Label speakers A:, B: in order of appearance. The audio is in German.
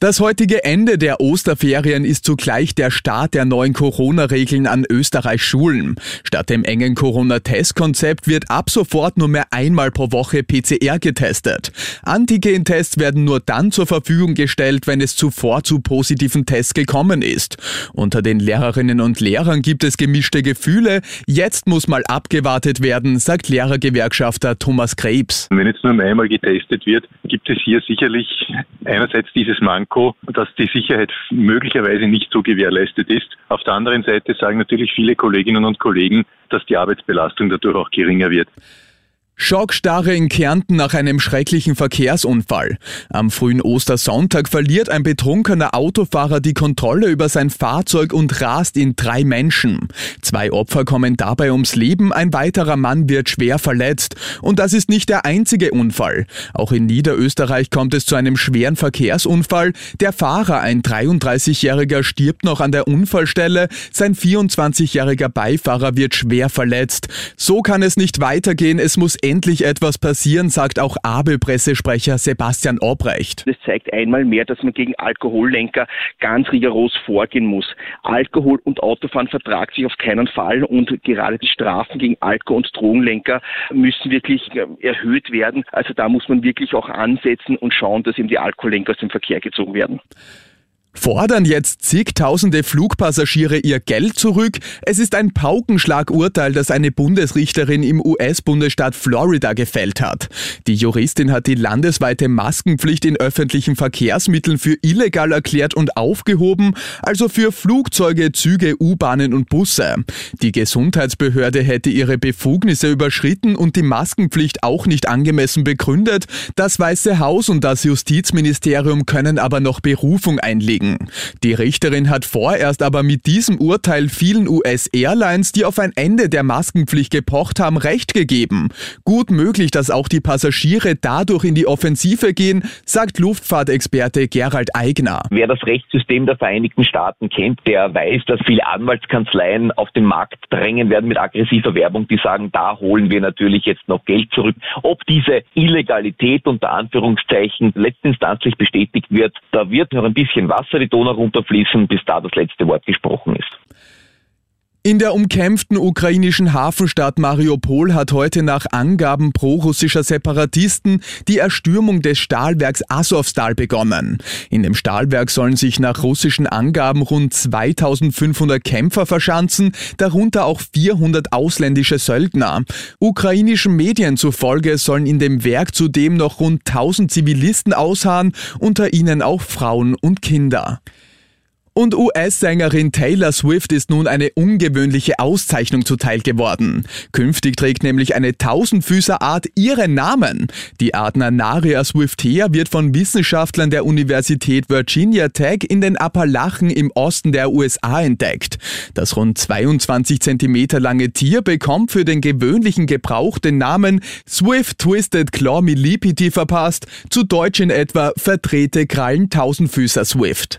A: Das heutige Ende der Osterferien ist zugleich der Start der neuen Corona-Regeln an Österreichs Schulen. Statt dem engen Corona-Testkonzept wird ab sofort nur mehr einmal pro Woche PCR getestet. Antigen-Tests werden nur dann zur Verfügung gestellt, wenn es zuvor zu positiven Tests gekommen ist. Unter den Lehrerinnen und Lehrern gibt es gemischte Gefühle. Jetzt muss mal abgewartet werden, sagt Lehrergewerkschafter Thomas Krebs.
B: Wenn jetzt nur einmal getestet wird, gibt es hier sicherlich einerseits dieses Manko, Manko, dass die Sicherheit möglicherweise nicht so gewährleistet ist. Auf der anderen Seite sagen natürlich viele Kolleginnen und Kollegen, dass die Arbeitsbelastung dadurch auch geringer wird.
A: Schockstarre in Kärnten nach einem schrecklichen Verkehrsunfall. Am frühen Ostersonntag verliert ein betrunkener Autofahrer die Kontrolle über sein Fahrzeug und rast in drei Menschen. Zwei Opfer kommen dabei ums Leben, ein weiterer Mann wird schwer verletzt. Und das ist nicht der einzige Unfall. Auch in Niederösterreich kommt es zu einem schweren Verkehrsunfall. Der Fahrer, ein 33-Jähriger, stirbt noch an der Unfallstelle. Sein 24-jähriger Beifahrer wird schwer verletzt. So kann es nicht weitergehen. Es muss endlich etwas passieren, sagt auch Abel-Pressesprecher Sebastian Obrecht.
C: Das zeigt einmal mehr, dass man gegen Alkohollenker ganz rigoros vorgehen muss. Alkohol und Autofahren vertragt sich auf keinen Fall und gerade die Strafen gegen Alkohol- und Drogenlenker müssen wirklich äh, erhöht werden. Also da muss man wirklich auch ansetzen und schauen, dass eben die Alkohollenker aus dem Verkehr gezogen werden.
A: Fordern jetzt zigtausende Flugpassagiere ihr Geld zurück? Es ist ein Paukenschlagurteil, das eine Bundesrichterin im US-Bundesstaat Florida gefällt hat. Die Juristin hat die landesweite Maskenpflicht in öffentlichen Verkehrsmitteln für illegal erklärt und aufgehoben, also für Flugzeuge, Züge, U-Bahnen und Busse. Die Gesundheitsbehörde hätte ihre Befugnisse überschritten und die Maskenpflicht auch nicht angemessen begründet. Das Weiße Haus und das Justizministerium können aber noch Berufung einlegen bestätigen. Die Richterin hat vorerst aber mit diesem Urteil vielen US-Airlines, die auf ein Ende der Maskenpflicht gepocht haben, recht gegeben. Gut möglich, dass auch die Passagiere dadurch in die Offensive gehen, sagt Luftfahrtexperte Gerald Eigner.
D: Wer das Rechtssystem der Vereinigten Staaten kennt, der weiß, dass viele Anwaltskanzleien auf den Markt drängen werden mit aggressiver Werbung, die sagen, da holen wir natürlich jetzt noch Geld zurück. Ob diese Illegalität unter Anführungszeichen letztinstanzlich bestätigt wird, da wird noch ein bisschen Wasser die Donau runterfließen, bis da das letzte Wort gesprochen ist.
A: In der umkämpften ukrainischen Hafenstadt Mariupol hat heute nach Angaben prorussischer Separatisten die Erstürmung des Stahlwerks Asowstal begonnen. In dem Stahlwerk sollen sich nach russischen Angaben rund 2500 Kämpfer verschanzen, darunter auch 400 ausländische Söldner. Ukrainischen Medien zufolge sollen in dem Werk zudem noch rund 1000 Zivilisten ausharren, unter ihnen auch Frauen und Kinder. Und US-Sängerin Taylor Swift ist nun eine ungewöhnliche Auszeichnung zuteil geworden. Künftig trägt nämlich eine Tausendfüßerart ihren Namen. Die Art Nanaria swiftea wird von Wissenschaftlern der Universität Virginia Tech in den Appalachen im Osten der USA entdeckt. Das rund 22 Zentimeter lange Tier bekommt für den gewöhnlichen Gebrauch den Namen Swift Twisted Claw Millipiti verpasst, zu Deutsch in etwa Verdrehte Krallen Tausendfüßer Swift.